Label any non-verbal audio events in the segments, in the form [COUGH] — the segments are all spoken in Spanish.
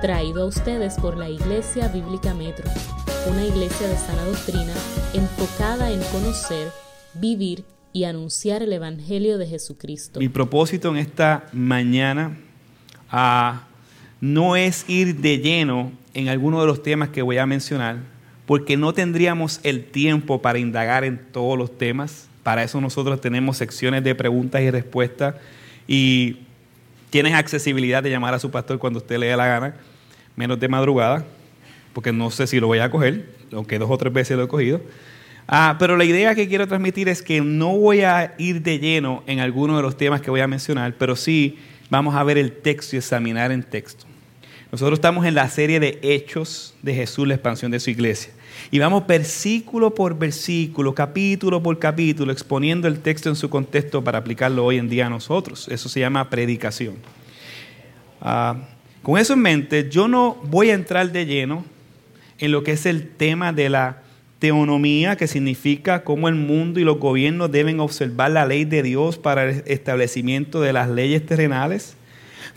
traído a ustedes por la Iglesia Bíblica Metro, una iglesia de sana doctrina enfocada en conocer, vivir y anunciar el Evangelio de Jesucristo. Mi propósito en esta mañana ah, no es ir de lleno en alguno de los temas que voy a mencionar, porque no tendríamos el tiempo para indagar en todos los temas. Para eso nosotros tenemos secciones de preguntas y respuestas y tienes accesibilidad de llamar a su pastor cuando usted le dé la gana, menos de madrugada, porque no sé si lo voy a coger, aunque dos o tres veces lo he cogido. Ah, pero la idea que quiero transmitir es que no voy a ir de lleno en alguno de los temas que voy a mencionar, pero sí vamos a ver el texto y examinar el texto. Nosotros estamos en la serie de Hechos de Jesús, la expansión de su iglesia. Y vamos versículo por versículo, capítulo por capítulo, exponiendo el texto en su contexto para aplicarlo hoy en día a nosotros. Eso se llama predicación. Ah, con eso en mente, yo no voy a entrar de lleno en lo que es el tema de la teonomía, que significa cómo el mundo y los gobiernos deben observar la ley de Dios para el establecimiento de las leyes terrenales.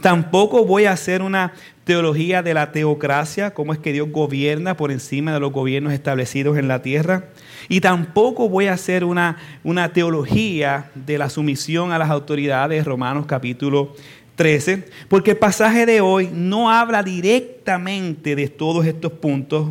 Tampoco voy a hacer una teología de la teocracia, cómo es que Dios gobierna por encima de los gobiernos establecidos en la tierra. Y tampoco voy a hacer una, una teología de la sumisión a las autoridades, Romanos capítulo 13, porque el pasaje de hoy no habla directamente de todos estos puntos,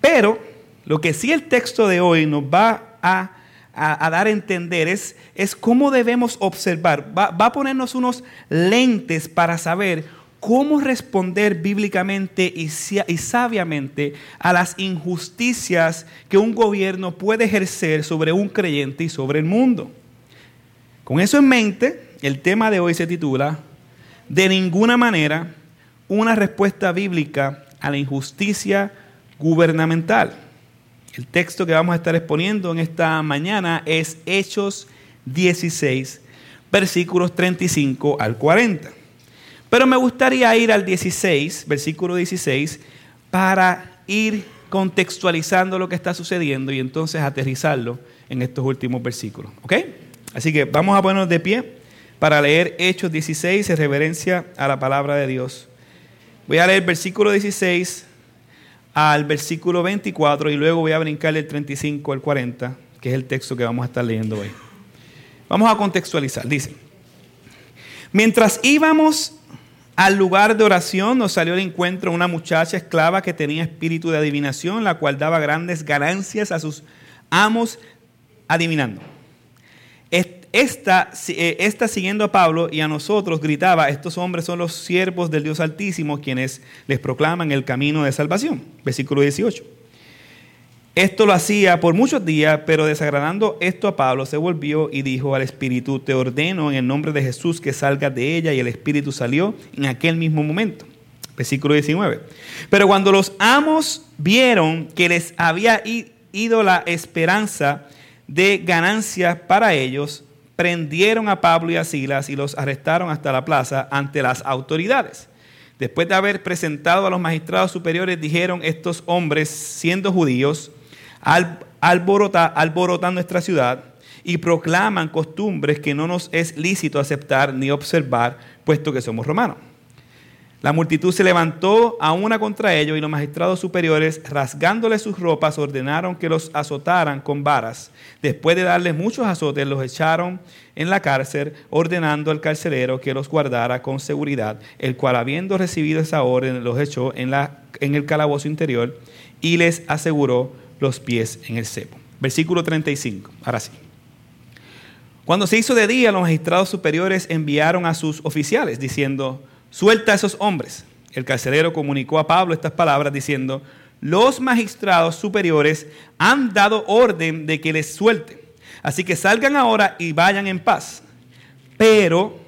pero lo que sí el texto de hoy nos va a a, dar a entender es, es, cómo debemos observar. Va, va, a ponernos unos lentes para saber cómo responder bíblicamente y, y sabiamente a las injusticias que un gobierno puede ejercer sobre un creyente y sobre el mundo. Con eso en mente, el tema de hoy se titula De ninguna manera una respuesta bíblica a la injusticia gubernamental. El texto que vamos a estar exponiendo en esta mañana es Hechos 16, versículos 35 al 40. Pero me gustaría ir al 16, versículo 16, para ir contextualizando lo que está sucediendo y entonces aterrizarlo en estos últimos versículos. ¿Ok? Así que vamos a ponernos de pie para leer Hechos 16 en reverencia a la palabra de Dios. Voy a leer versículo 16 al versículo 24 y luego voy a brincar del 35 al 40, que es el texto que vamos a estar leyendo hoy. Vamos a contextualizar. Dice, mientras íbamos al lugar de oración nos salió al encuentro una muchacha esclava que tenía espíritu de adivinación, la cual daba grandes ganancias a sus amos adivinando. Esta, eh, esta, siguiendo a Pablo y a nosotros gritaba, estos hombres son los siervos del Dios Altísimo quienes les proclaman el camino de salvación. Versículo 18. Esto lo hacía por muchos días, pero desagradando esto a Pablo, se volvió y dijo al Espíritu, te ordeno en el nombre de Jesús que salgas de ella, y el Espíritu salió en aquel mismo momento. Versículo 19. Pero cuando los amos vieron que les había ido la esperanza de ganancias para ellos, prendieron a Pablo y a Silas y los arrestaron hasta la plaza ante las autoridades. Después de haber presentado a los magistrados superiores, dijeron estos hombres, siendo judíos, alborotan nuestra ciudad y proclaman costumbres que no nos es lícito aceptar ni observar, puesto que somos romanos. La multitud se levantó a una contra ellos y los magistrados superiores, rasgándoles sus ropas, ordenaron que los azotaran con varas. Después de darles muchos azotes, los echaron en la cárcel, ordenando al carcelero que los guardara con seguridad, el cual habiendo recibido esa orden, los echó en, la, en el calabozo interior y les aseguró los pies en el cepo. Versículo 35. Ahora sí. Cuando se hizo de día, los magistrados superiores enviaron a sus oficiales diciendo, suelta a esos hombres. El carcelero comunicó a Pablo estas palabras diciendo, los magistrados superiores han dado orden de que les suelte. Así que salgan ahora y vayan en paz. Pero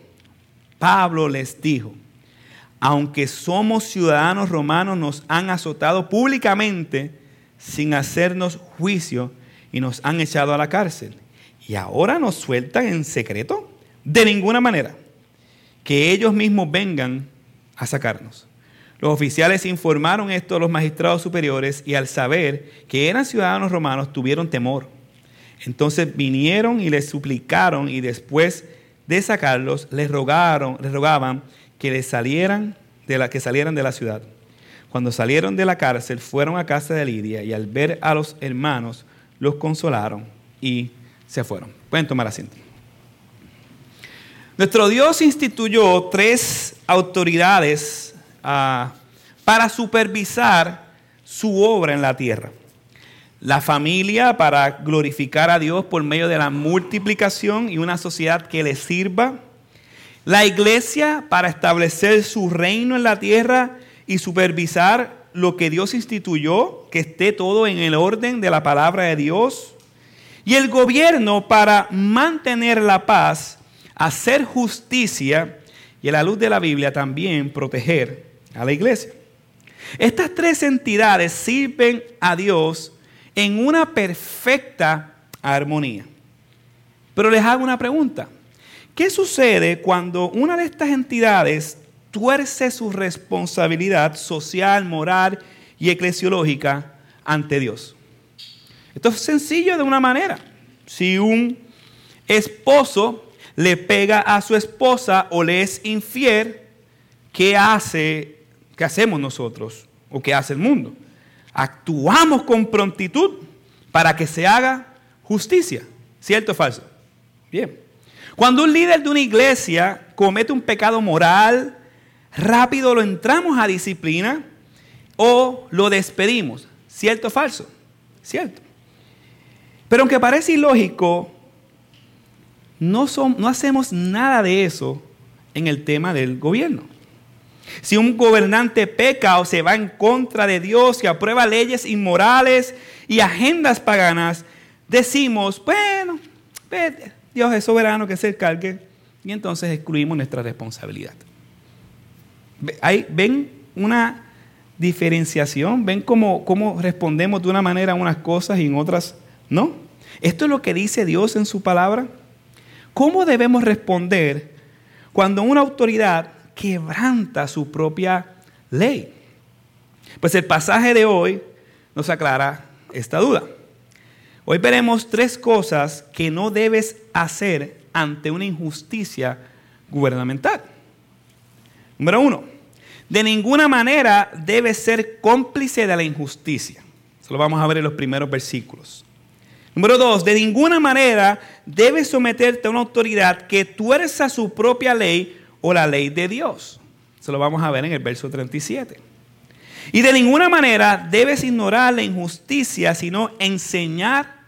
Pablo les dijo, aunque somos ciudadanos romanos, nos han azotado públicamente sin hacernos juicio y nos han echado a la cárcel. Y ahora nos sueltan en secreto. De ninguna manera que ellos mismos vengan a sacarnos. Los oficiales informaron esto a los magistrados superiores y al saber que eran ciudadanos romanos tuvieron temor. Entonces vinieron y les suplicaron y después de sacarlos les rogaron, les rogaban que les salieran de la que salieran de la ciudad. Cuando salieron de la cárcel, fueron a casa de Lidia y al ver a los hermanos, los consolaron y se fueron. Pueden tomar asiento. Nuestro Dios instituyó tres autoridades ah, para supervisar su obra en la tierra. La familia para glorificar a Dios por medio de la multiplicación y una sociedad que le sirva. La iglesia para establecer su reino en la tierra y supervisar lo que Dios instituyó, que esté todo en el orden de la palabra de Dios. Y el gobierno para mantener la paz, hacer justicia y a la luz de la Biblia también proteger a la iglesia. Estas tres entidades sirven a Dios en una perfecta armonía. Pero les hago una pregunta. ¿Qué sucede cuando una de estas entidades tuerce su responsabilidad social, moral y eclesiológica ante Dios? Esto es sencillo de una manera. Si un esposo le pega a su esposa o le es infiel, ¿qué hace? ¿Qué hacemos nosotros? ¿O qué hace el mundo? Actuamos con prontitud para que se haga justicia. ¿Cierto o falso? Bien. Cuando un líder de una iglesia comete un pecado moral, rápido lo entramos a disciplina o lo despedimos. ¿Cierto o falso? Cierto. Pero aunque parece ilógico, no, no hacemos nada de eso en el tema del gobierno. Si un gobernante peca o se va en contra de Dios y aprueba leyes inmorales y agendas paganas, decimos, bueno, Dios es soberano que se encargue y entonces excluimos nuestra responsabilidad. ¿Ven una diferenciación? ¿Ven cómo, cómo respondemos de una manera a unas cosas y en otras no? Esto es lo que dice Dios en su palabra. ¿Cómo debemos responder cuando una autoridad quebranta su propia ley. Pues el pasaje de hoy nos aclara esta duda. Hoy veremos tres cosas que no debes hacer ante una injusticia gubernamental. Número uno, de ninguna manera debes ser cómplice de la injusticia. Eso lo vamos a ver en los primeros versículos. Número dos, de ninguna manera debes someterte a una autoridad que tuerza su propia ley o la ley de Dios. Eso lo vamos a ver en el verso 37. Y de ninguna manera debes ignorar la injusticia, sino enseñar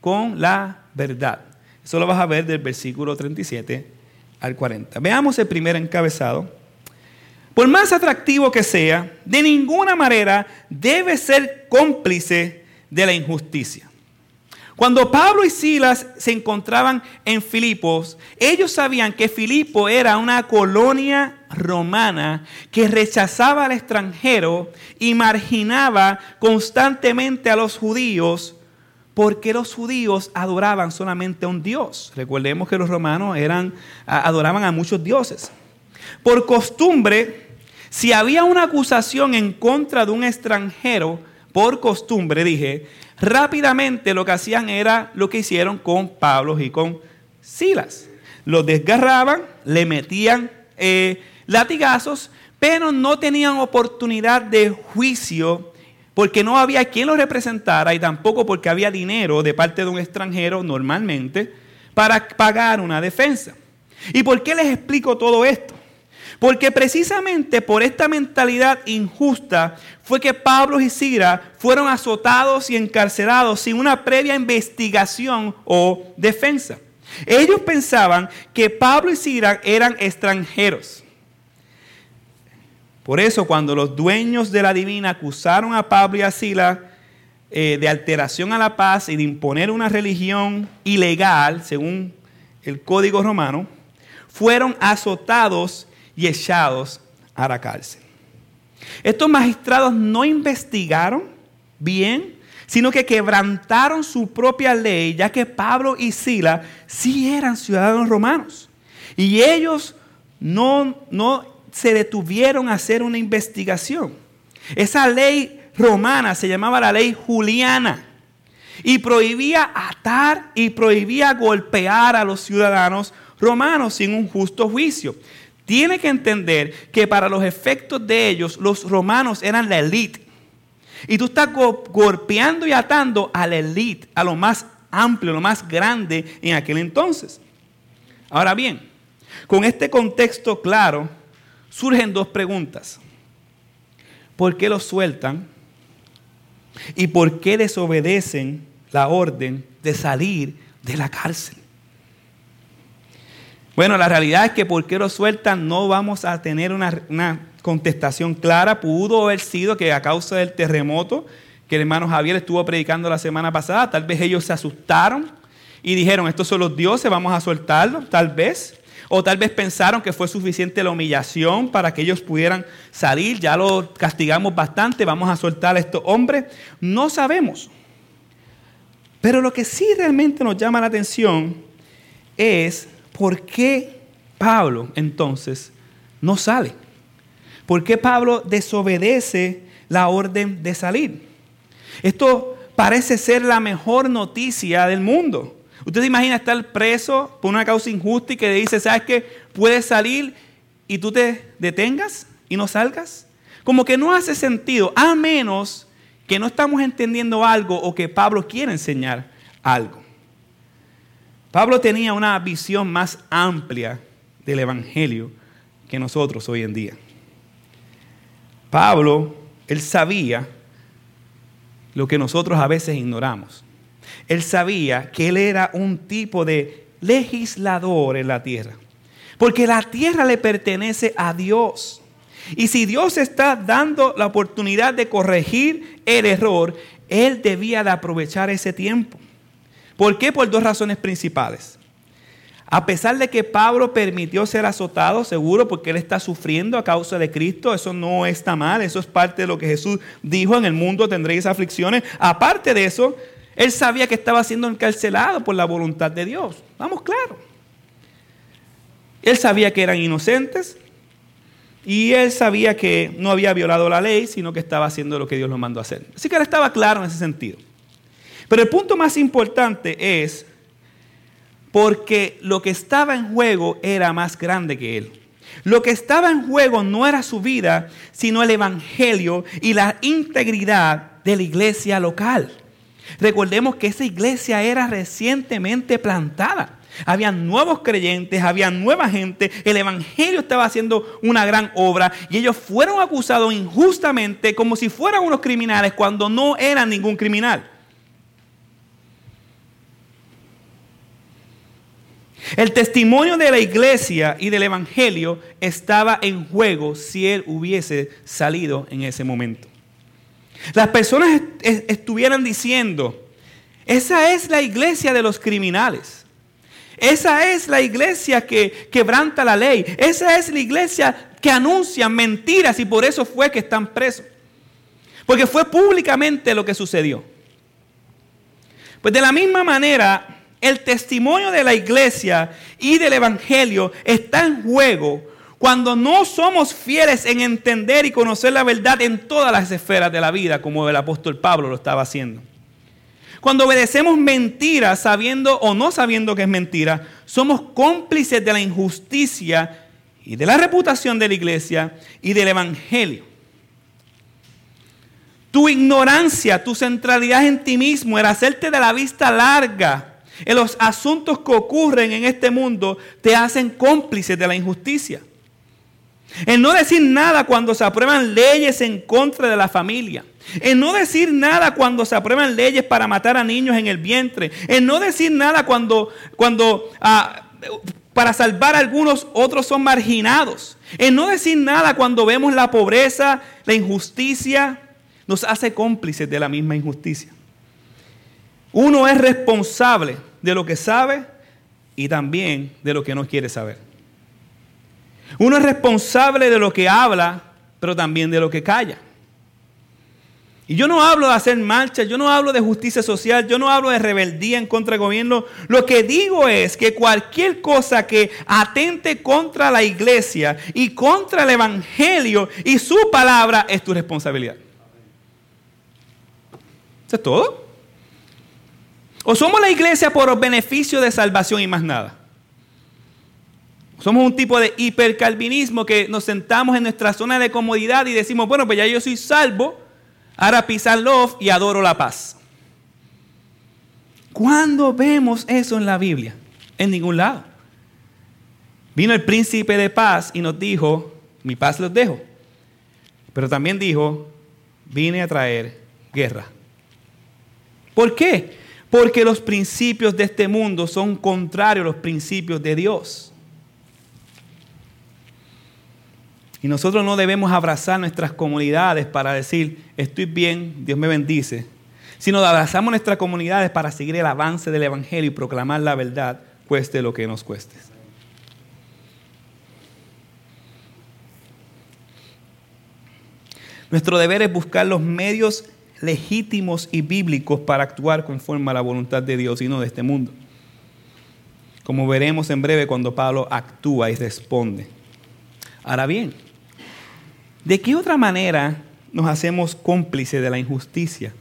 con la verdad. Eso lo vas a ver del versículo 37 al 40. Veamos el primer encabezado. Por más atractivo que sea, de ninguna manera debe ser cómplice de la injusticia. Cuando Pablo y Silas se encontraban en Filipos, ellos sabían que Filipo era una colonia romana que rechazaba al extranjero y marginaba constantemente a los judíos porque los judíos adoraban solamente a un dios. Recordemos que los romanos eran, adoraban a muchos dioses. Por costumbre, si había una acusación en contra de un extranjero, por costumbre, dije, rápidamente lo que hacían era lo que hicieron con Pablo y con Silas. Los desgarraban, le metían eh, latigazos, pero no tenían oportunidad de juicio porque no había quien los representara y tampoco porque había dinero de parte de un extranjero normalmente para pagar una defensa. ¿Y por qué les explico todo esto? Porque precisamente por esta mentalidad injusta fue que Pablo y Sira fueron azotados y encarcelados sin una previa investigación o defensa. Ellos pensaban que Pablo y Sira eran extranjeros. Por eso cuando los dueños de la divina acusaron a Pablo y a Sila eh, de alteración a la paz y de imponer una religión ilegal, según el código romano, fueron azotados y echados a la cárcel. Estos magistrados no investigaron bien, sino que quebrantaron su propia ley, ya que Pablo y Sila sí eran ciudadanos romanos. Y ellos no, no se detuvieron a hacer una investigación. Esa ley romana se llamaba la ley juliana y prohibía atar y prohibía golpear a los ciudadanos romanos sin un justo juicio. Tiene que entender que para los efectos de ellos, los romanos eran la élite. Y tú estás golpeando y atando a la élite, a lo más amplio, lo más grande en aquel entonces. Ahora bien, con este contexto claro, surgen dos preguntas. ¿Por qué los sueltan? ¿Y por qué desobedecen la orden de salir de la cárcel? Bueno, la realidad es que por qué los sueltan no vamos a tener una, contestación clara. Pudo haber sido que a causa del terremoto que el hermano Javier estuvo predicando la semana pasada, tal vez ellos se asustaron y dijeron, estos son los dioses, vamos a soltarlos, tal vez. O tal vez pensaron que fue suficiente la humillación para que ellos pudieran salir. Ya lo castigamos bastante, vamos a soltar a estos hombres. No sabemos. Pero lo que sí realmente nos llama la atención es por qué Pablo entonces no sale. ¿Por qué Pablo desobedece la orden de salir? Esto parece ser la mejor noticia del mundo. Usted se imagina estar preso por una causa injusta y que le dice, ¿sabes qué? Puedes salir y tú te detengas y no salgas. Como que no hace sentido, a menos que no estamos entendiendo algo o que Pablo quiere enseñar algo. Pablo tenía una visión más amplia del Evangelio que nosotros hoy en día. Pablo, él sabía lo que nosotros a veces ignoramos él sabía que él era un tipo de legislador en la tierra. Porque la tierra le pertenece a Dios. Y si Dios está dando la oportunidad de corregir el error, Él debía de aprovechar ese tiempo. ¿Por qué? Por dos razones principales. A pesar de que Pablo permitió ser azotado, seguro porque él está sufriendo a causa de Cristo, eso no está mal, eso es parte de lo que Jesús dijo, en el mundo tendréis aflicciones. Aparte de eso, él sabía que estaba siendo encarcelado por la voluntad de Dios. Vamos, claro. Él sabía que eran inocentes y él sabía que no había violado la ley, sino que estaba haciendo lo que Dios lo mandó a hacer. Así que él estaba claro en ese sentido. Pero el punto más importante es porque lo que estaba en juego era más grande que él. Lo que estaba en juego no era su vida, sino el evangelio y la integridad de la iglesia local. Recordemos que esa iglesia era recientemente plantada. Había nuevos creyentes, había nueva gente, el Evangelio estaba haciendo una gran obra y ellos fueron acusados injustamente como si fueran unos criminales cuando no eran ningún criminal. El testimonio de la iglesia y del Evangelio estaba en juego si él hubiese salido en ese momento. Las personas estuvieran diciendo, esa es la iglesia de los criminales. Esa es la iglesia que quebranta la ley. Esa es la iglesia que anuncia mentiras y por eso fue que están presos. Porque fue públicamente lo que sucedió. Pues de la misma manera, el testimonio de la iglesia y del evangelio está en juego cuando no somos fieles en entender y conocer la verdad en todas las esferas de la vida, como el apóstol Pablo lo estaba haciendo. Cuando obedecemos mentiras, sabiendo o no sabiendo que es mentira, somos cómplices de la injusticia y de la reputación de la iglesia y del evangelio. Tu ignorancia, tu centralidad en ti mismo, el hacerte de la vista larga en los asuntos que ocurren en este mundo, te hacen cómplices de la injusticia. En no decir nada cuando se aprueban leyes en contra de la familia. En no decir nada cuando se aprueban leyes para matar a niños en el vientre. En no decir nada cuando, cuando ah, para salvar a algunos otros son marginados. En no decir nada cuando vemos la pobreza, la injusticia, nos hace cómplices de la misma injusticia. Uno es responsable de lo que sabe y también de lo que no quiere saber. Uno es responsable de lo que habla, pero también de lo que calla. Y yo no hablo de hacer marchas, yo no hablo de justicia social, yo no hablo de rebeldía en contra del gobierno. Lo que digo es que cualquier cosa que atente contra la iglesia y contra el evangelio y su palabra es tu responsabilidad. ¿Eso es todo? ¿O somos la iglesia por beneficio de salvación y más nada? Somos un tipo de hipercalvinismo que nos sentamos en nuestra zona de comodidad y decimos, bueno, pues ya yo soy salvo, ahora pisa love y adoro la paz. ¿Cuándo vemos eso en la Biblia? En ningún lado. Vino el príncipe de paz y nos dijo, mi paz los dejo. Pero también dijo, vine a traer guerra. ¿Por qué? Porque los principios de este mundo son contrarios a los principios de Dios. Y nosotros no debemos abrazar nuestras comunidades para decir, estoy bien, Dios me bendice, sino abrazamos nuestras comunidades para seguir el avance del Evangelio y proclamar la verdad, cueste lo que nos cueste. Nuestro deber es buscar los medios legítimos y bíblicos para actuar conforme a la voluntad de Dios y no de este mundo. Como veremos en breve cuando Pablo actúa y responde. Ahora bien, ¿de qué otra manera nos hacemos cómplices de la injusticia?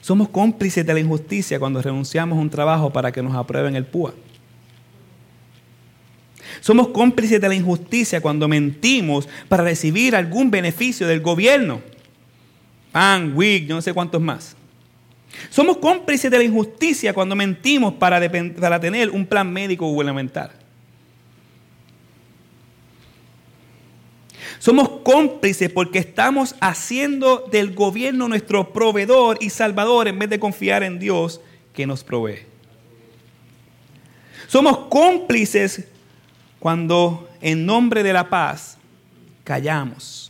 Somos cómplices de la injusticia cuando renunciamos a un trabajo para que nos aprueben el PUA. Somos cómplices de la injusticia cuando mentimos para recibir algún beneficio del gobierno. PAN, WIG, no sé cuántos más. Somos cómplices de la injusticia cuando mentimos para, para tener un plan médico gubernamental. Somos cómplices porque estamos haciendo del gobierno nuestro proveedor y salvador en vez de confiar en Dios que nos provee. Somos cómplices cuando en nombre de la paz callamos.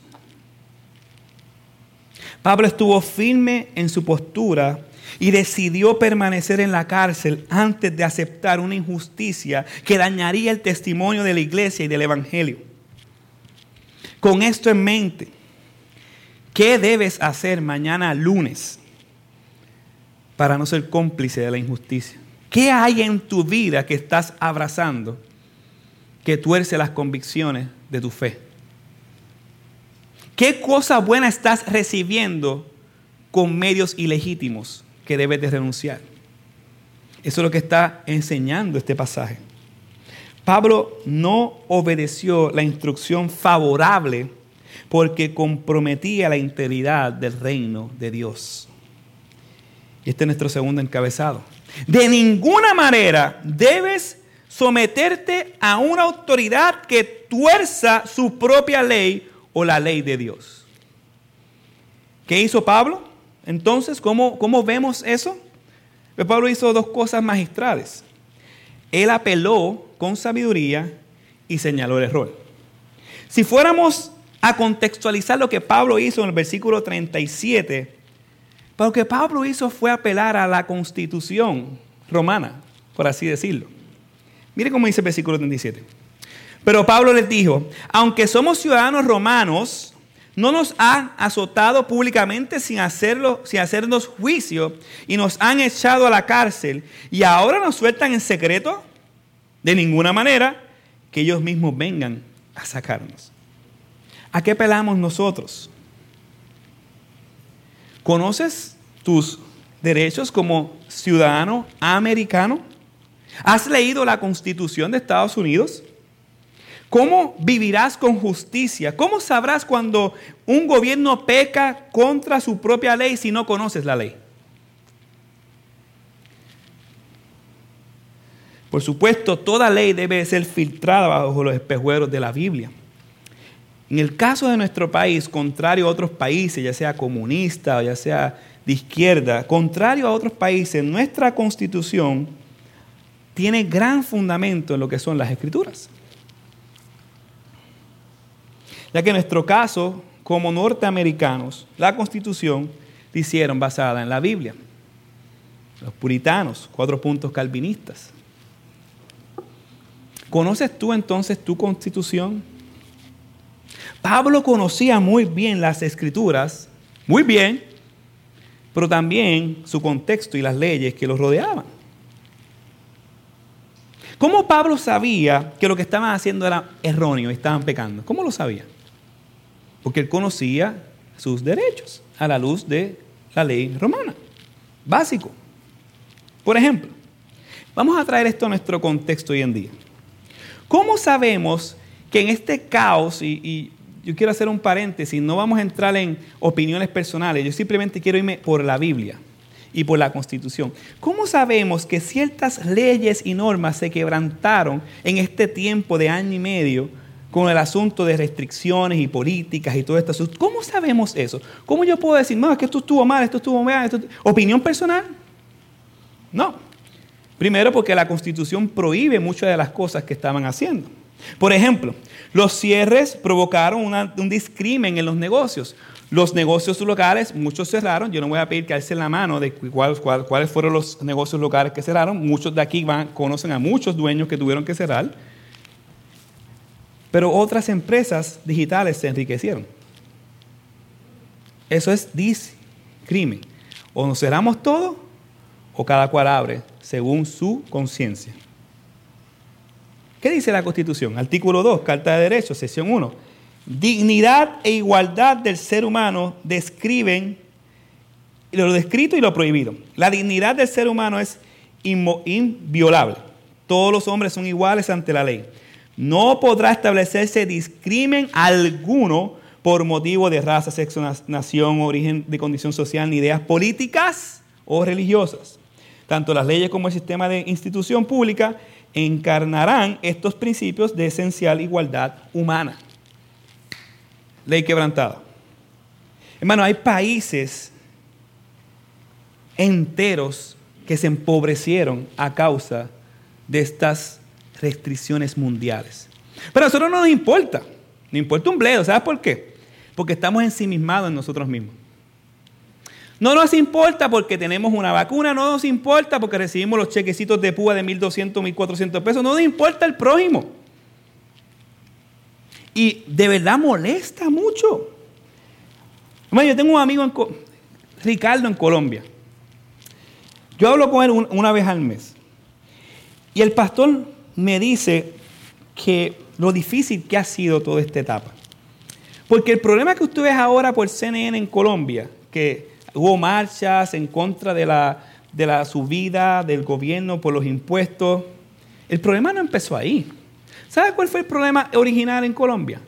Pablo estuvo firme en su postura y decidió permanecer en la cárcel antes de aceptar una injusticia que dañaría el testimonio de la iglesia y del Evangelio. Con esto en mente, ¿qué debes hacer mañana lunes para no ser cómplice de la injusticia? ¿Qué hay en tu vida que estás abrazando que tuerce las convicciones de tu fe? ¿Qué cosa buena estás recibiendo con medios ilegítimos que debes de renunciar? Eso es lo que está enseñando este pasaje. Pablo no obedeció la instrucción favorable porque comprometía la integridad del reino de Dios. Y este es nuestro segundo encabezado. De ninguna manera debes someterte a una autoridad que tuerza su propia ley o la ley de Dios. ¿Qué hizo Pablo? Entonces, ¿cómo, cómo vemos eso? Pues Pablo hizo dos cosas magistrales. Él apeló con sabiduría y señaló el error. Si fuéramos a contextualizar lo que Pablo hizo en el versículo 37, lo que Pablo hizo fue apelar a la constitución romana, por así decirlo. Mire cómo dice el versículo 37. Pero Pablo les dijo, aunque somos ciudadanos romanos, no nos han azotado públicamente sin, hacerlo, sin hacernos juicio y nos han echado a la cárcel y ahora nos sueltan en secreto de ninguna manera que ellos mismos vengan a sacarnos. ¿A qué pelamos nosotros? ¿Conoces tus derechos como ciudadano americano? ¿Has leído la constitución de Estados Unidos? ¿Cómo vivirás con justicia? ¿Cómo sabrás cuando un gobierno peca contra su propia ley si no conoces la ley? Por supuesto, toda ley debe ser filtrada bajo los espejuelos de la Biblia. En el caso de nuestro país, contrario a otros países, ya sea comunista o ya sea de izquierda, contrario a otros países, nuestra constitución tiene gran fundamento en lo que son las escrituras. Ya que en nuestro caso, como norteamericanos, la constitución la hicieron basada en la Biblia. Los puritanos, cuatro puntos calvinistas. ¿Conoces tú entonces tu constitución? Pablo conocía muy bien las escrituras, muy bien, pero también su contexto y las leyes que los rodeaban. ¿Cómo Pablo sabía que lo que estaban haciendo era erróneo y estaban pecando? ¿Cómo lo sabía? Porque él conocía sus derechos a la luz de la ley romana. Básico. Por ejemplo, vamos a traer esto a nuestro contexto hoy en día. ¿Cómo sabemos que en este caos, y, yo quiero hacer un paréntesis, no vamos a entrar en opiniones personales, yo simplemente quiero irme por la Biblia y por la Constitución. ¿Cómo sabemos que ciertas leyes y normas se quebrantaron en este tiempo de año y medio con el asunto de restricciones y políticas y todo esto? ¿Cómo sabemos eso? ¿Cómo yo puedo decir, no, es que esto estuvo mal, esto estuvo mal? Esto... ¿Opinión personal? No. Primero porque la Constitución prohíbe muchas de las cosas que estaban haciendo. Por ejemplo, los cierres provocaron un discrimen en los negocios. Los negocios locales, muchos cerraron. Yo no voy a pedir que alcen la mano de cuáles fueron los negocios locales que cerraron. Muchos de aquí van, conocen a muchos dueños que tuvieron que cerrar. Pero otras empresas digitales se enriquecieron. Eso es discrimen. O nos cerramos todo o cada cual abre según su conciencia. ¿Qué dice la Constitución? Artículo 2, Carta de Derechos, sección 1. Dignidad e igualdad del ser humano describen lo descrito y lo prohibido. La dignidad del ser humano es inviolable. Todos los hombres son iguales ante la ley. No podrá establecerse discrimen alguno por motivo de raza, sexo, nación, origen de condición social, ni ideas políticas o religiosas. Tanto las leyes como el sistema de institución pública encarnarán estos principios de esencial igualdad humana. Ley quebrantada. Hermano, hay países enteros que se empobrecieron a causa de estas restricciones mundiales. Pero a nosotros no nos importa. No importa un bledo. ¿Sabes por qué? Porque estamos ensimismados en nosotros mismos. No nos importa porque tenemos una vacuna, no nos importa porque recibimos los chequecitos de púa de 1.200, 1.400 pesos, no nos importa el prójimo. Y de verdad molesta mucho. yo tengo un amigo, en Ricardo, en Colombia. Yo hablo con él una vez al mes. Y el pastor me dice que lo difícil que ha sido toda esta etapa. Porque el problema que usted ve ahora por CNN en Colombia, que hubo marchas en contra de la, de la subida del gobierno por los impuestos. El problema no empezó ahí. ¿Sabe cuál fue el problema original en Colombia?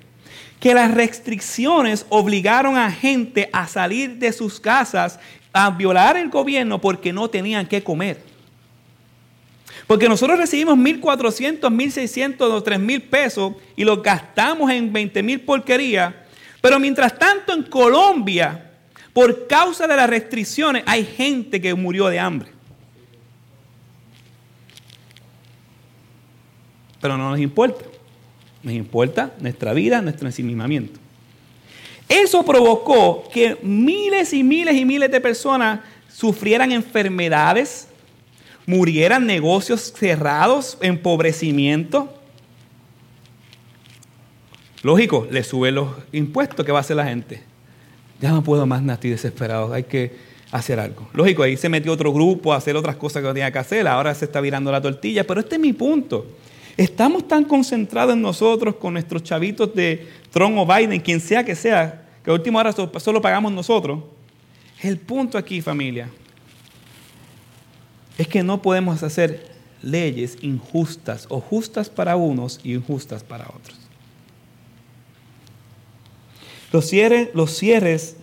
Que las restricciones obligaron a gente a salir de sus casas a violar el gobierno porque no tenían que comer. Porque nosotros recibimos 1.400, 1.600 o 3.000 pesos y los gastamos en 20.000 porquerías. Pero mientras tanto en Colombia por causa de las restricciones hay gente que murió de hambre. Pero no nos importa. Nos importa nuestra vida, nuestro ensimismamiento. Eso provocó que miles y miles y miles de personas sufrieran enfermedades, murieran negocios cerrados, empobrecimiento. Lógico, le suben los impuestos, ¿qué va a hacer la gente? ya no puedo más, estoy desesperado, hay que hacer algo. Lógico, ahí se metió otro grupo a hacer otras cosas que no tenía que hacer, ahora se está virando la tortilla, pero este es mi punto. Estamos tan concentrados en nosotros con nuestros chavitos de Trump o Biden, quien sea que sea, que a última hora solo pagamos nosotros. El punto aquí, familia, es que no podemos hacer leyes injustas o justas para unos y injustas para otros. Los cierres,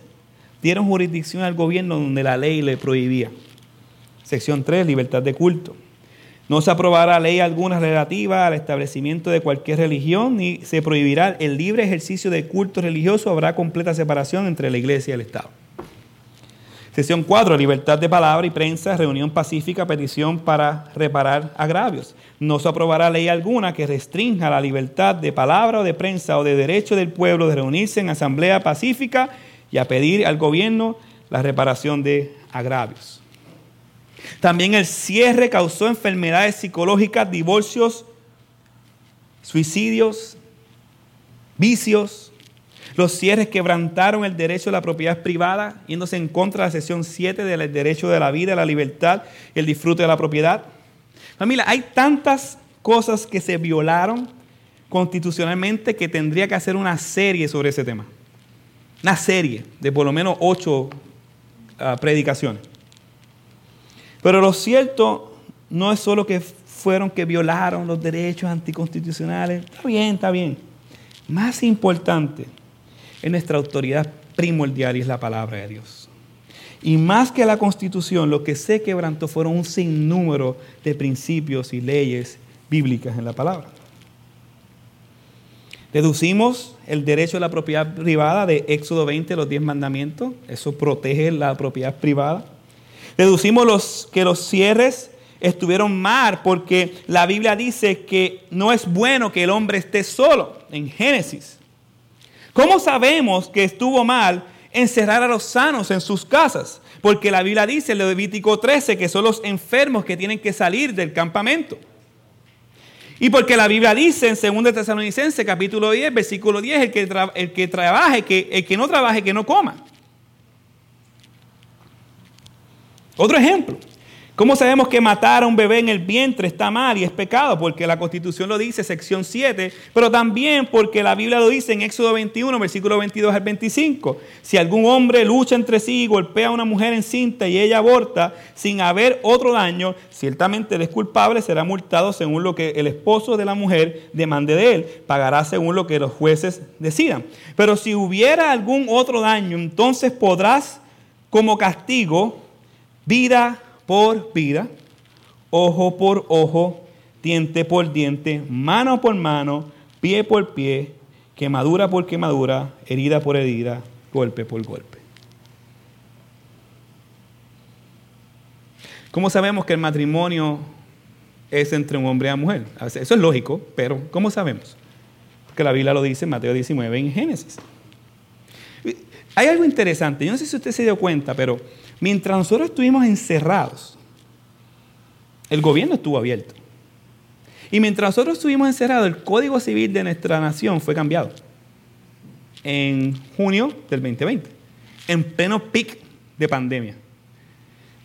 dieron jurisdicción al gobierno donde la ley le prohibía. Sección 3, libertad de culto. No se aprobará ley alguna relativa al establecimiento de cualquier religión, ni se prohibirá el libre ejercicio de culto religioso. Habrá completa separación entre la iglesia y el Estado. Sección 4, libertad de palabra y prensa, reunión pacífica, petición para reparar agravios. No se aprobará ley alguna que restrinja la libertad de palabra o de prensa o de derecho del pueblo de reunirse en asamblea pacífica y a pedir al gobierno la reparación de agravios. También el cierre causó enfermedades psicológicas, divorcios, suicidios, vicios, los cierres quebrantaron el derecho a la propiedad privada, yéndose en contra de la sección 7 del derecho de la vida, la libertad y el disfrute de la propiedad. Familia, hay tantas cosas que se violaron constitucionalmente que tendría que hacer una serie sobre ese tema. Una serie de por lo menos ocho ah, predicaciones. Pero lo cierto no es solo que fueron que violaron los derechos anticonstitucionales. Está bien, está bien. Más importante es nuestra autoridad primordial y es la palabra de Dios. Y más que la constitución, lo que se quebrantó fueron un sinnúmero de principios y leyes bíblicas en la palabra. Deducimos el derecho a la propiedad privada de Éxodo 20, los 10 mandamientos. Eso protege la propiedad privada. Deducimos los, que los cierres estuvieron mal porque la Biblia dice que no es bueno que el hombre esté solo en Génesis. ¿Cómo sabemos que estuvo mal encerrar a los sanos en sus casas? Porque la Biblia dice en Levítico 13 que son los enfermos que tienen que salir del campamento. Y porque la Biblia dice en 2 Tesalonicenses capítulo 10, versículo 10, el que, el que trabaje, que, el que no trabaje, que no coma. Otro ejemplo. ¿Cómo sabemos que matar a un bebé en el vientre está mal y es pecado? Porque la Constitución lo dice, sección 7, pero también porque la Biblia lo dice en Éxodo 21, versículo 22 al 25. Si algún hombre lucha entre sí y golpea a una mujer encinta y ella aborta sin haber otro daño, ciertamente él es culpable, será multado según lo que el esposo de la mujer demande de él, pagará según lo que los jueces decidan. Pero si hubiera algún otro daño, entonces podrás como castigo vida por vida, ojo por ojo, diente por diente, mano por mano, pie por pie, quemadura por quemadura, herida por herida, golpe por golpe. ¿Cómo sabemos que el matrimonio es entre un hombre y una mujer? Eso es lógico, pero ¿cómo sabemos? Porque la Biblia lo dice en Mateo 19 en Génesis. Hay algo interesante, yo no sé si usted se dio cuenta, pero Mientras nosotros estuvimos encerrados, el gobierno estuvo abierto. Y mientras nosotros estuvimos encerrados, el Código Civil de nuestra nación fue cambiado en junio del 2020, en pleno pic de pandemia.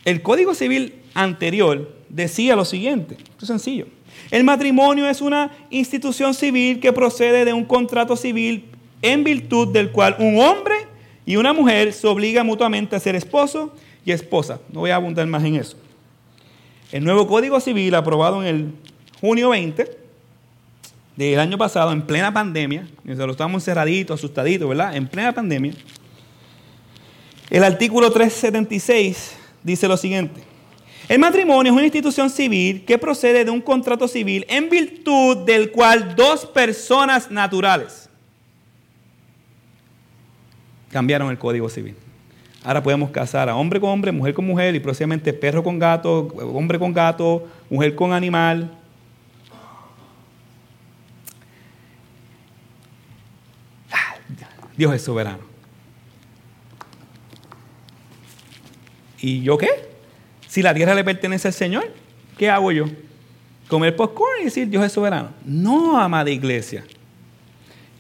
El Código Civil anterior decía lo siguiente, es sencillo. El matrimonio es una institución civil que procede de un contrato civil en virtud del cual un hombre y una mujer se obligan mutuamente a ser esposo y esposa. No voy a abundar más en eso. El nuevo Código Civil, aprobado en el junio 20 del año pasado, en plena pandemia, lo estamos encerraditos, asustaditos, ¿verdad? En plena pandemia. El artículo 376 dice lo siguiente. El matrimonio es una institución civil que procede de un contrato civil en virtud del cual dos personas naturales cambiaron el Código Civil. Ahora podemos casar a hombre con hombre, mujer con mujer y próximamente perro con gato, hombre con gato, mujer con animal. Ah, Dios es soberano. ¿Y yo qué? Si la tierra le pertenece al Señor, ¿qué hago yo? ¿Comer popcorn y decir Dios es soberano? No, amada iglesia.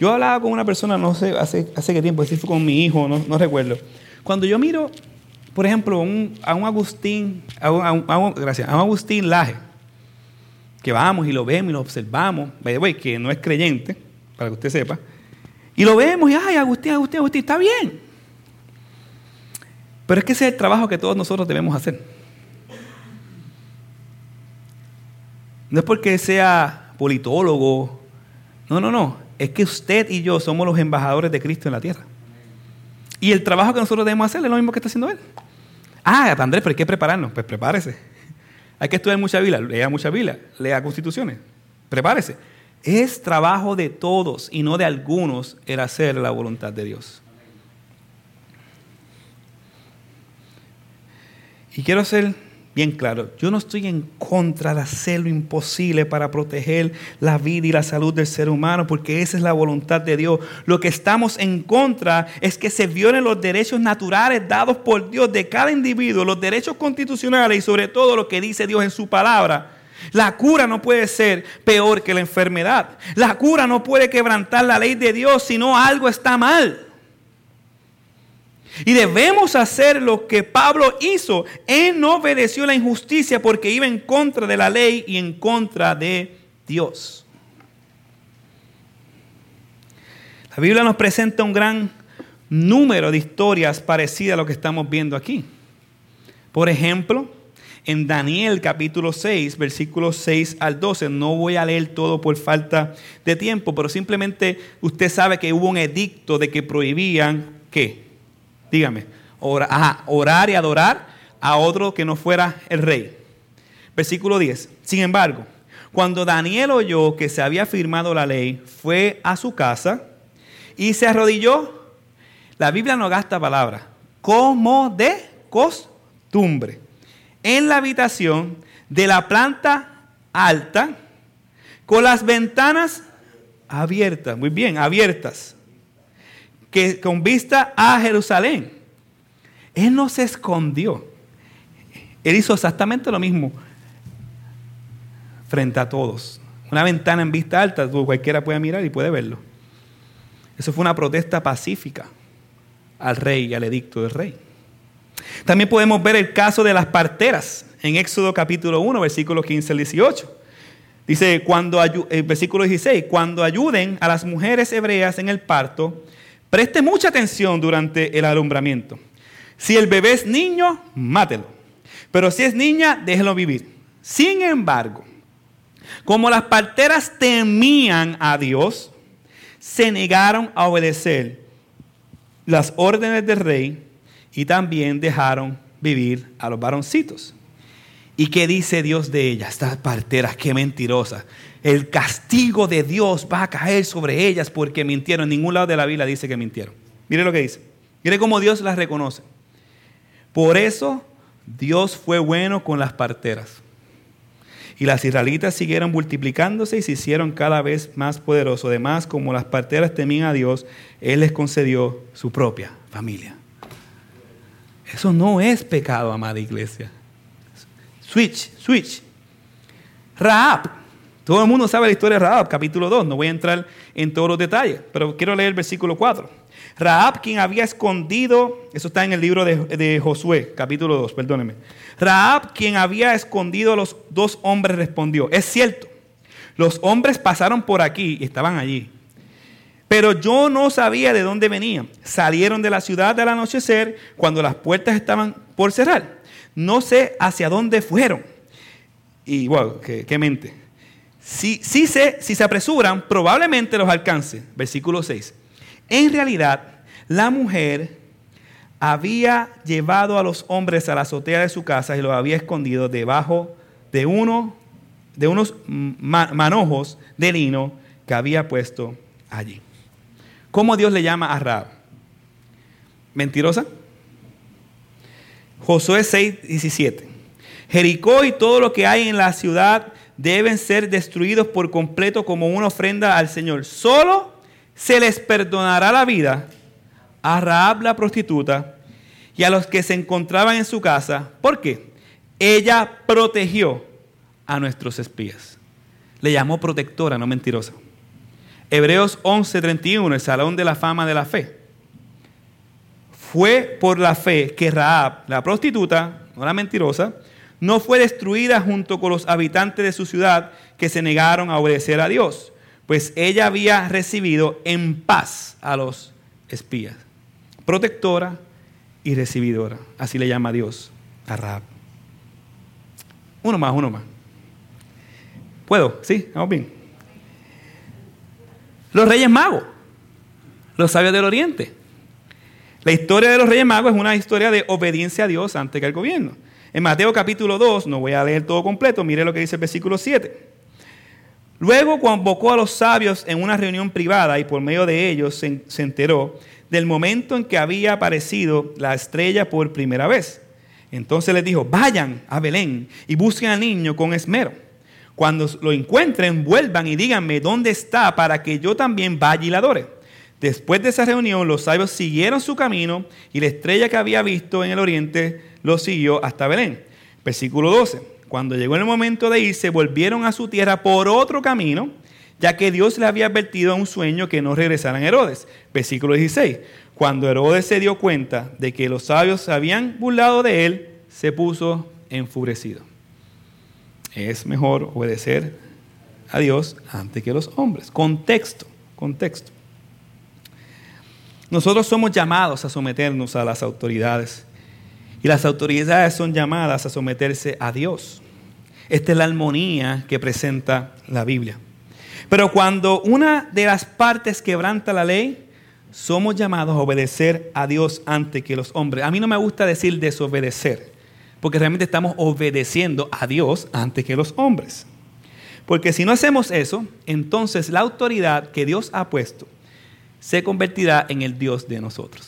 Yo hablaba con una persona, no sé, hace, hace qué tiempo, si fue con mi hijo, no, recuerdo. Cuando yo miro, por ejemplo, a un Agustín, a un, gracias, a un Agustín Laje, que vamos y lo vemos y lo observamos, que no es creyente, para que usted sepa, y lo vemos y, ay, Agustín, Agustín, Agustín, está bien. Pero es que ese es el trabajo que todos nosotros debemos hacer. No es porque sea politólogo, no, no, no es que usted y yo somos los embajadores de Cristo en la tierra. Y el trabajo que nosotros debemos hacer es lo mismo que está haciendo Él. Ah, Andrés, pero hay que prepararnos. Pues prepárese. Hay que estudiar mucha Biblia, lea mucha Biblia, lea constituciones. Prepárese. Es trabajo de todos y no de algunos el hacer la voluntad de Dios. Y quiero hacer bien claro, yo no estoy en contra de hacer lo imposible para proteger la vida y la salud del ser humano, porque esa es la voluntad de Dios. Lo que estamos en contra es que se violen los derechos naturales dados por Dios de cada individuo, los derechos constitucionales y sobre todo lo que dice Dios en su palabra. La cura no puede ser peor que la enfermedad. La cura no puede quebrantar la ley de Dios si no algo está mal. Y debemos hacer lo que Pablo hizo. Él no obedeció la injusticia porque iba en contra de la ley y en contra de Dios. La Biblia nos presenta un gran número de historias parecidas a lo que estamos viendo aquí. Por ejemplo, en Daniel capítulo 6, versículos 6 al 12. No voy a leer todo por falta de tiempo, pero simplemente usted sabe que hubo un edicto de que prohibían, ¿qué? Dígame, orar y adorar a otro que no fuera el rey. Versículo 10. Sin embargo, cuando Daniel oyó que se había firmado la ley, fue a su casa y se arrodilló. La Biblia no gasta palabras. Como de costumbre. En la habitación de la planta alta, con las ventanas abiertas, muy bien, abiertas, que con vista a Jerusalén. Él no se escondió. Él hizo exactamente lo mismo frente a todos. Una ventana en vista alta, cualquiera puede mirar y puede verlo. Eso fue una protesta pacífica al rey y al edicto del rey. También podemos ver el caso de las parteras en Éxodo capítulo 1, versículos 15 al 18. Dice, cuando, el eh, versículo 16, cuando ayuden a las mujeres hebreas en el parto, preste mucha atención durante el alumbramiento. Si el bebé es niño, mátelo. Pero si es niña, déjelo vivir. Sin embargo, como las parteras temían a Dios, se negaron a obedecer las órdenes del rey y también dejaron vivir a los varoncitos. ¿Y qué dice Dios de ellas? Estas parteras, qué mentirosas. El castigo de Dios va a caer sobre ellas porque mintieron. En ningún lado de la Biblia dice que mintieron. Mire lo que dice. Mire cómo Dios las reconoce. Por eso Dios fue bueno con las parteras. Y las israelitas siguieron multiplicándose y se hicieron cada vez más poderosos. Además, como las parteras temían a Dios, Él les concedió su propia familia. Eso no es pecado, amada iglesia. Switch, switch. Raab. Todo el mundo sabe la historia de Raab, capítulo 2. No voy a entrar en todos los detalles, pero quiero leer el versículo 4. Raab, quien había escondido, eso está en el libro de, Josué, capítulo 2, perdóneme. Raab, quien había escondido a los dos hombres, respondió, es cierto, los hombres pasaron por aquí y estaban allí. Pero yo no sabía de dónde venían. Salieron de la ciudad al anochecer cuando las puertas estaban por cerrar. No sé hacia dónde fueron. Y wow, qué, mente. Si, se, si se apresuran, probablemente los alcance. Versículo 6. En realidad, la mujer había llevado a los hombres a la azotea de su casa y los había escondido debajo de uno de unos manojos de lino que había puesto allí. ¿Cómo Dios le llama a Raab? ¿Mentirosa? Josué 6, 17. Jericó y todo lo que hay en la ciudad deben ser destruidos por completo como una ofrenda al Señor. Solo se les perdonará la vida a Raab la prostituta y a los que se encontraban en su casa. ¿Por qué? Ella protegió a nuestros espías. Le llamó protectora, no mentirosa. Hebreos 11:31, el salón de la fama de la fe. Fue por la fe que Raab, la prostituta, no la mentirosa, no fue destruida junto con los habitantes de su ciudad que se negaron a obedecer a Dios, pues ella había recibido en paz a los espías protectora y recibidora. Así le llama Dios a Rahab. Uno más, uno más. ¿Puedo? ¿Sí? ¿Vamos bien? Los reyes magos, los sabios del oriente. La historia de los reyes magos es una historia de obediencia a Dios antes que al gobierno. En Mateo capítulo 2, no voy a leer todo completo, mire lo que dice el versículo 7. Luego convocó a los sabios en una reunión privada y por medio de ellos se, enteró del momento en que había aparecido la estrella por primera vez. Entonces les dijo, vayan a Belén y busquen al niño con esmero. Cuando lo encuentren, vuelvan y díganme dónde está para que yo también vaya y la adore. Después de esa reunión, los sabios siguieron su camino y la estrella que había visto en el oriente lo siguió hasta Belén. Versículo 12. Cuando llegó el momento de irse, volvieron a su tierra por otro camino ya que Dios le había advertido a un sueño que no regresaran a Herodes. Versículo 16. Cuando Herodes se dio cuenta de que los sabios se habían burlado de él, se puso enfurecido. Es mejor obedecer a Dios antes que a los hombres. Contexto, contexto. Nosotros somos llamados a someternos a las autoridades Y las autoridades son llamadas a someterse a Dios. Esta es la armonía que presenta la Biblia. Pero cuando una de las partes quebranta la ley, somos llamados a obedecer a Dios antes que los hombres. A mí no me gusta decir desobedecer, porque realmente estamos obedeciendo a Dios antes que los hombres. Porque si no hacemos eso, entonces la autoridad que Dios ha puesto se convertirá en el Dios de nosotros.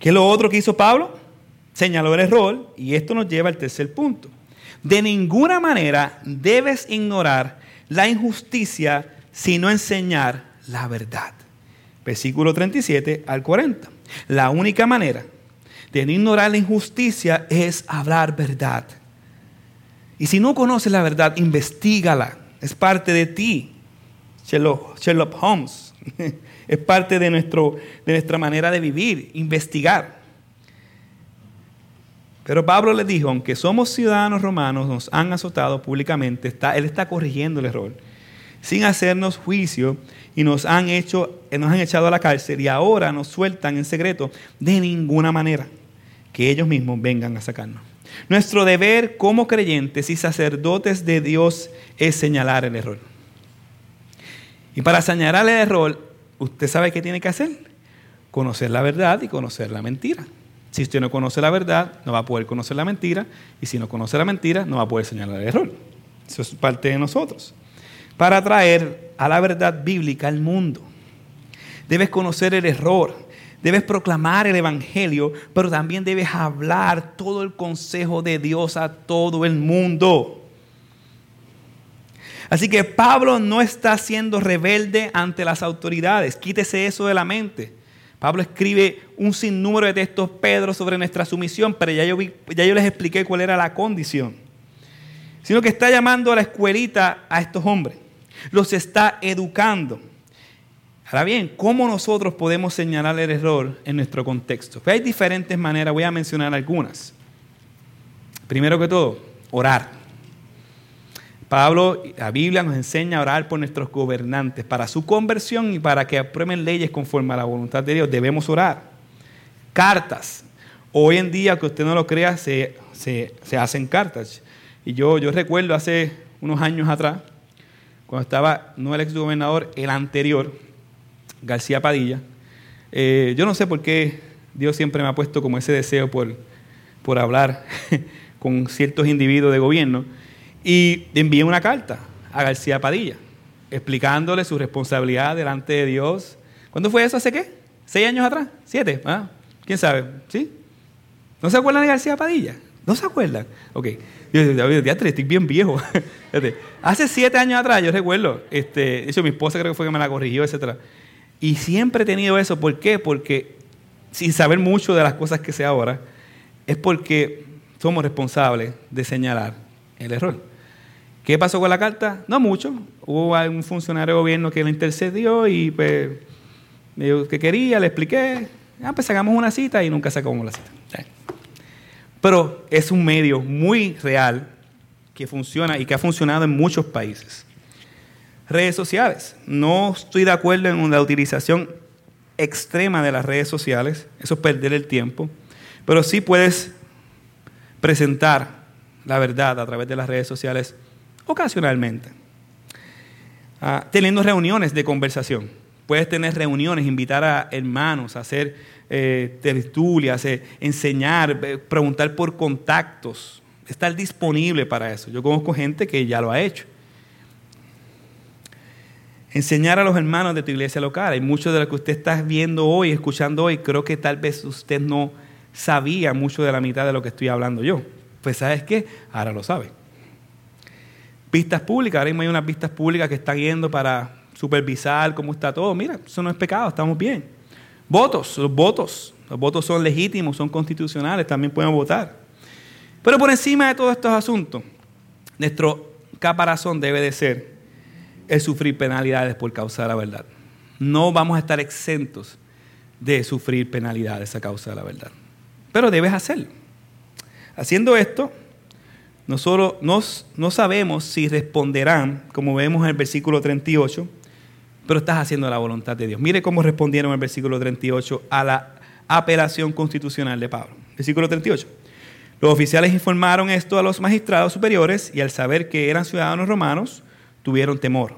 ¿Qué es lo otro que hizo Pablo? Señaló el error y esto nos lleva al tercer punto. De ninguna manera debes ignorar la injusticia, sino enseñar la verdad. Versículo 37 al 40. La única manera de no ignorar la injusticia es hablar verdad. Y si no conoces la verdad, investigala. Es parte de ti. Sherlock, Holmes. [LAUGHS] es parte de, nuestro, de nuestra manera de vivir, investigar. Pero Pablo le dijo, aunque somos ciudadanos romanos, nos han azotado públicamente, él está corrigiendo el error, sin hacernos juicio y nos han, hecho, nos han echado a la cárcel y ahora nos sueltan en secreto de ninguna manera que ellos mismos vengan a sacarnos. Nuestro deber como creyentes y sacerdotes de Dios es señalar el error. Y para señalar el error, ¿usted sabe qué tiene que hacer? Conocer la verdad y conocer la mentira. Si usted no conoce la verdad, no va a poder conocer la mentira. Y si no conoce la mentira, no va a poder señalar el error. Eso es parte de nosotros. Para traer a la verdad bíblica al mundo. Debes conocer el error. Debes proclamar el Evangelio, pero también debes hablar todo el consejo de Dios a todo el mundo. Así que Pablo no está siendo rebelde ante las autoridades. Quítese eso de la mente. Pablo escribe un sinnúmero de textos, Pedro, sobre nuestra sumisión, pero ya yo, les expliqué cuál era la condición. Sino que está llamando a la escuelita a estos hombres. Los está educando. Ahora bien, ¿cómo nosotros podemos señalar el error en nuestro contexto? Pues hay diferentes maneras, voy a mencionar algunas. Primero que todo, orar. Pablo, la Biblia nos enseña a orar por nuestros gobernantes, para su conversión y para que aprueben leyes conforme a la voluntad de Dios. Debemos orar. Cartas. Hoy en día, que usted no lo crea, se, hacen cartas. Y yo, yo recuerdo hace unos años atrás, cuando estaba, no el ex gobernador, el anterior, García Padilla, eh, yo no sé por qué Dios siempre me ha puesto como ese deseo por, por hablar [LAUGHS] con ciertos individuos de gobierno. Y envié una carta a García Padilla, explicándole su responsabilidad delante de Dios. ¿Cuándo fue eso? ¿Hace qué? ¿Seis años atrás? ¿Siete? ¿Ah? ¿Quién sabe? ¿Sí? ¿No se acuerdan de García Padilla? ¿No se acuerdan? Ok. Yo estoy bien viejo. [LAUGHS] Hace siete años atrás, yo recuerdo, este, de hecho mi esposa creo que fue que me la corrigió, etc. Y siempre he tenido eso. ¿Por qué? Porque sin saber mucho de las cosas que sé ahora, es porque somos responsables de señalar el error. ¿Qué pasó con la carta? No mucho. Hubo un funcionario de gobierno que le intercedió y pues me dijo que quería, le expliqué. Ah, pues sacamos una cita y nunca sacamos la cita. Pero es un medio muy real que funciona y que ha funcionado en muchos países. Redes sociales. No estoy de acuerdo en la utilización extrema de las redes sociales. Eso es perder el tiempo. Pero sí puedes presentar la verdad a través de las redes sociales ocasionalmente. Ah, teniendo reuniones de conversación. Puedes tener reuniones, invitar a hermanos a hacer eh, tertulias, eh, enseñar, eh, preguntar por contactos, estar disponible para eso. Yo conozco gente que ya lo ha hecho. Enseñar a los hermanos de tu iglesia local. Hay mucho de lo que usted está viendo hoy, escuchando hoy. Creo que tal vez usted no sabía mucho de la mitad de lo que estoy hablando yo. Pues sabes qué, ahora lo sabe. Vistas públicas, ahora mismo hay unas vistas públicas que están yendo para supervisar cómo está todo. Mira, eso no es pecado, estamos bien. Votos, los votos. Los votos son legítimos, son constitucionales, también pueden votar. Pero por encima de todos estos asuntos, nuestro caparazón debe de ser el sufrir penalidades por causa de la verdad. No vamos a estar exentos de sufrir penalidades a causa de la verdad. Pero debes hacerlo. Haciendo esto, nosotros no sabemos si responderán, como vemos en el versículo 38, pero estás haciendo la voluntad de Dios. Mire cómo respondieron en el versículo 38 a la apelación constitucional de Pablo. Versículo 38. Los oficiales informaron esto a los magistrados superiores y al saber que eran ciudadanos romanos, tuvieron temor.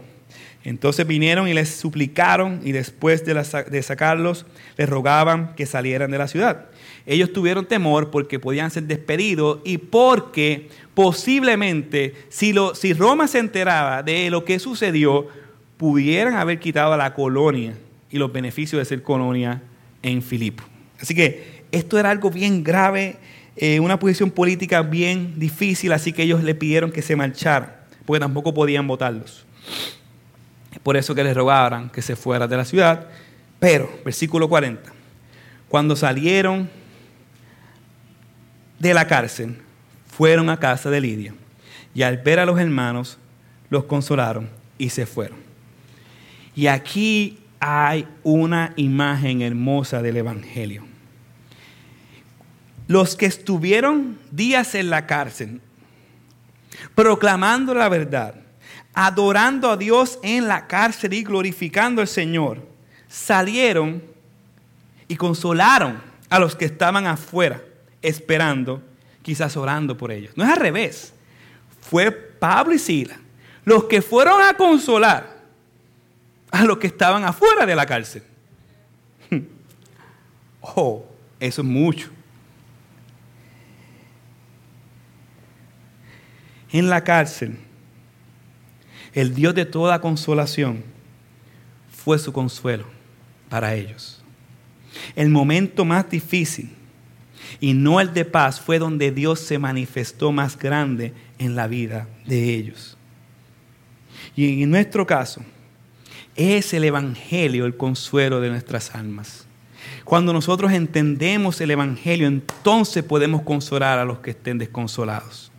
Entonces vinieron y les suplicaron y después de, sacarlos les rogaban que salieran de la ciudad. Ellos tuvieron temor porque podían ser despedidos y porque posiblemente si, lo, si Roma se enteraba de lo que sucedió, pudieran haber quitado la colonia y los beneficios de ser colonia en Filipo. Así que esto era algo bien grave, eh, una posición política bien difícil, así que ellos le pidieron que se marcharan, porque tampoco podían votarlos. Por eso que les rogaran que se fuera de la ciudad. Pero, versículo 40, cuando salieron de la cárcel, fueron a casa de Lidia. Y al ver a los hermanos, los consolaron y se fueron. Y aquí hay una imagen hermosa del Evangelio. Los que estuvieron días en la cárcel, proclamando la verdad, adorando a Dios en la cárcel y glorificando al Señor, salieron y consolaron a los que estaban afuera, esperando, quizás orando por ellos. No es al revés. Fue Pablo y Sila los que fueron a consolar a los que estaban afuera de la cárcel. [LAUGHS] Oh, eso es mucho. En la cárcel el Dios de toda consolación, fue su consuelo para ellos. El momento más difícil y no el de paz fue donde Dios se manifestó más grande en la vida de ellos. Y en nuestro caso, es el Evangelio el consuelo de nuestras almas. Cuando nosotros entendemos el Evangelio, entonces podemos consolar a los que estén desconsolados.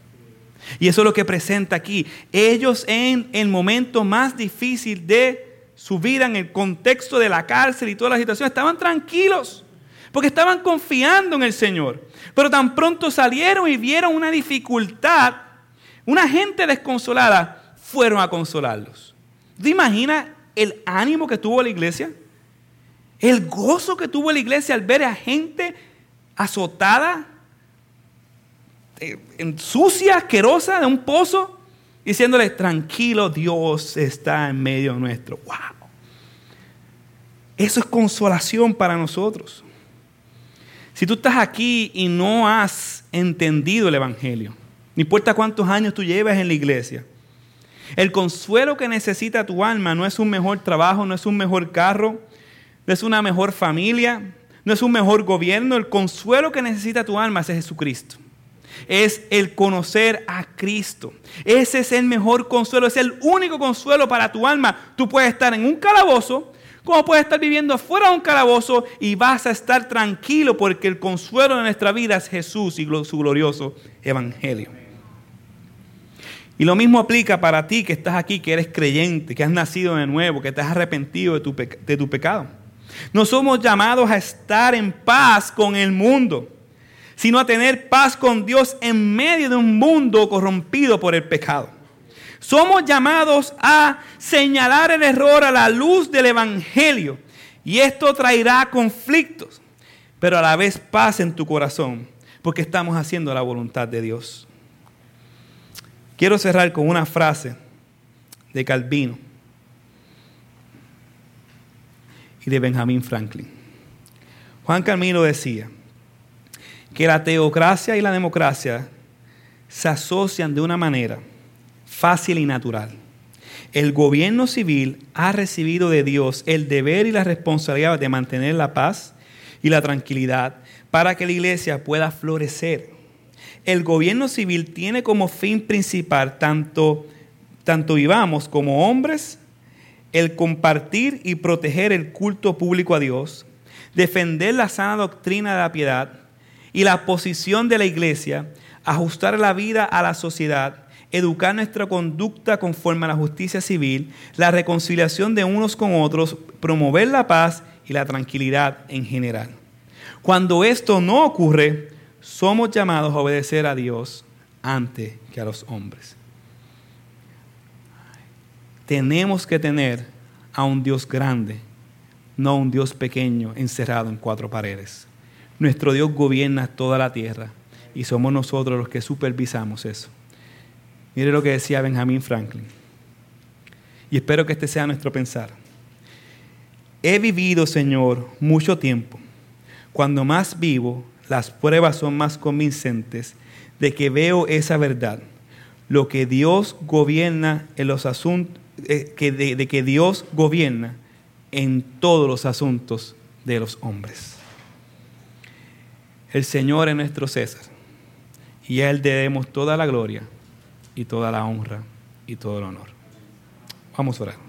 Y eso es lo que presenta aquí. Ellos en el momento más difícil de su vida, en el contexto de la cárcel y toda la situación, estaban tranquilos, porque estaban confiando en el Señor. Pero tan pronto salieron y vieron una dificultad, una gente desconsolada, fueron a consolarlos. ¿Te imaginas el ánimo que tuvo la iglesia? El gozo que tuvo la iglesia al ver a gente azotada, eh, sucia, asquerosa de un pozo, diciéndole, tranquilo, Dios está en medio nuestro. ¡Wow! Eso es consolación para nosotros. Si tú estás aquí y no has entendido el Evangelio, no importa cuántos años tú llevas en la iglesia, el consuelo que necesita tu alma no es un mejor trabajo, no es un mejor carro, no es una mejor familia, no es un mejor gobierno. El consuelo que necesita tu alma es Jesucristo es el conocer a Cristo. Ese es el mejor consuelo, es el único consuelo para tu alma. Tú puedes estar en un calabozo, como puedes estar viviendo fuera de un calabozo y vas a estar tranquilo porque el consuelo de nuestra vida es Jesús y su glorioso evangelio. Y lo mismo aplica para ti que estás aquí, que eres creyente, que has nacido de nuevo, que te has arrepentido de tu, de tu pecado. No somos llamados a estar en paz con el mundo sino a tener paz con Dios en medio de un mundo corrompido por el pecado. Somos llamados a señalar el error a la luz del Evangelio y esto traerá conflictos, pero a la vez paz en tu corazón, porque estamos haciendo la voluntad de Dios. Quiero cerrar con una frase de Calvino y de Benjamin Franklin. Juan Calvino decía, que la teocracia y la democracia se asocian de una manera fácil y natural. El gobierno civil ha recibido de Dios el deber y la responsabilidad de mantener la paz y la tranquilidad para que la iglesia pueda florecer. El gobierno civil tiene como fin principal tanto, tanto vivamos como hombres el compartir y proteger el culto público a Dios, defender la sana doctrina de la piedad, y la posición de la iglesia, ajustar la vida a la sociedad, educar nuestra conducta conforme a la justicia civil, la reconciliación de unos con otros, promover la paz y la tranquilidad en general. Cuando esto no ocurre, somos llamados a obedecer a Dios antes que a los hombres. Tenemos que tener a un Dios grande, no un Dios pequeño encerrado en cuatro paredes. Nuestro Dios gobierna toda la tierra y somos nosotros los que supervisamos eso. Mire lo que decía Benjamin Franklin. Y espero que este sea nuestro pensar. He vivido, Señor, mucho tiempo. Cuando más vivo, las pruebas son más convincentes de que veo esa verdad. Lo que Dios gobierna en los asuntos, eh, de, de que Dios gobierna en todos los asuntos de los hombres. El Señor es nuestro César y a Él debemos toda la gloria y toda la honra y todo el honor. Vamos a orar.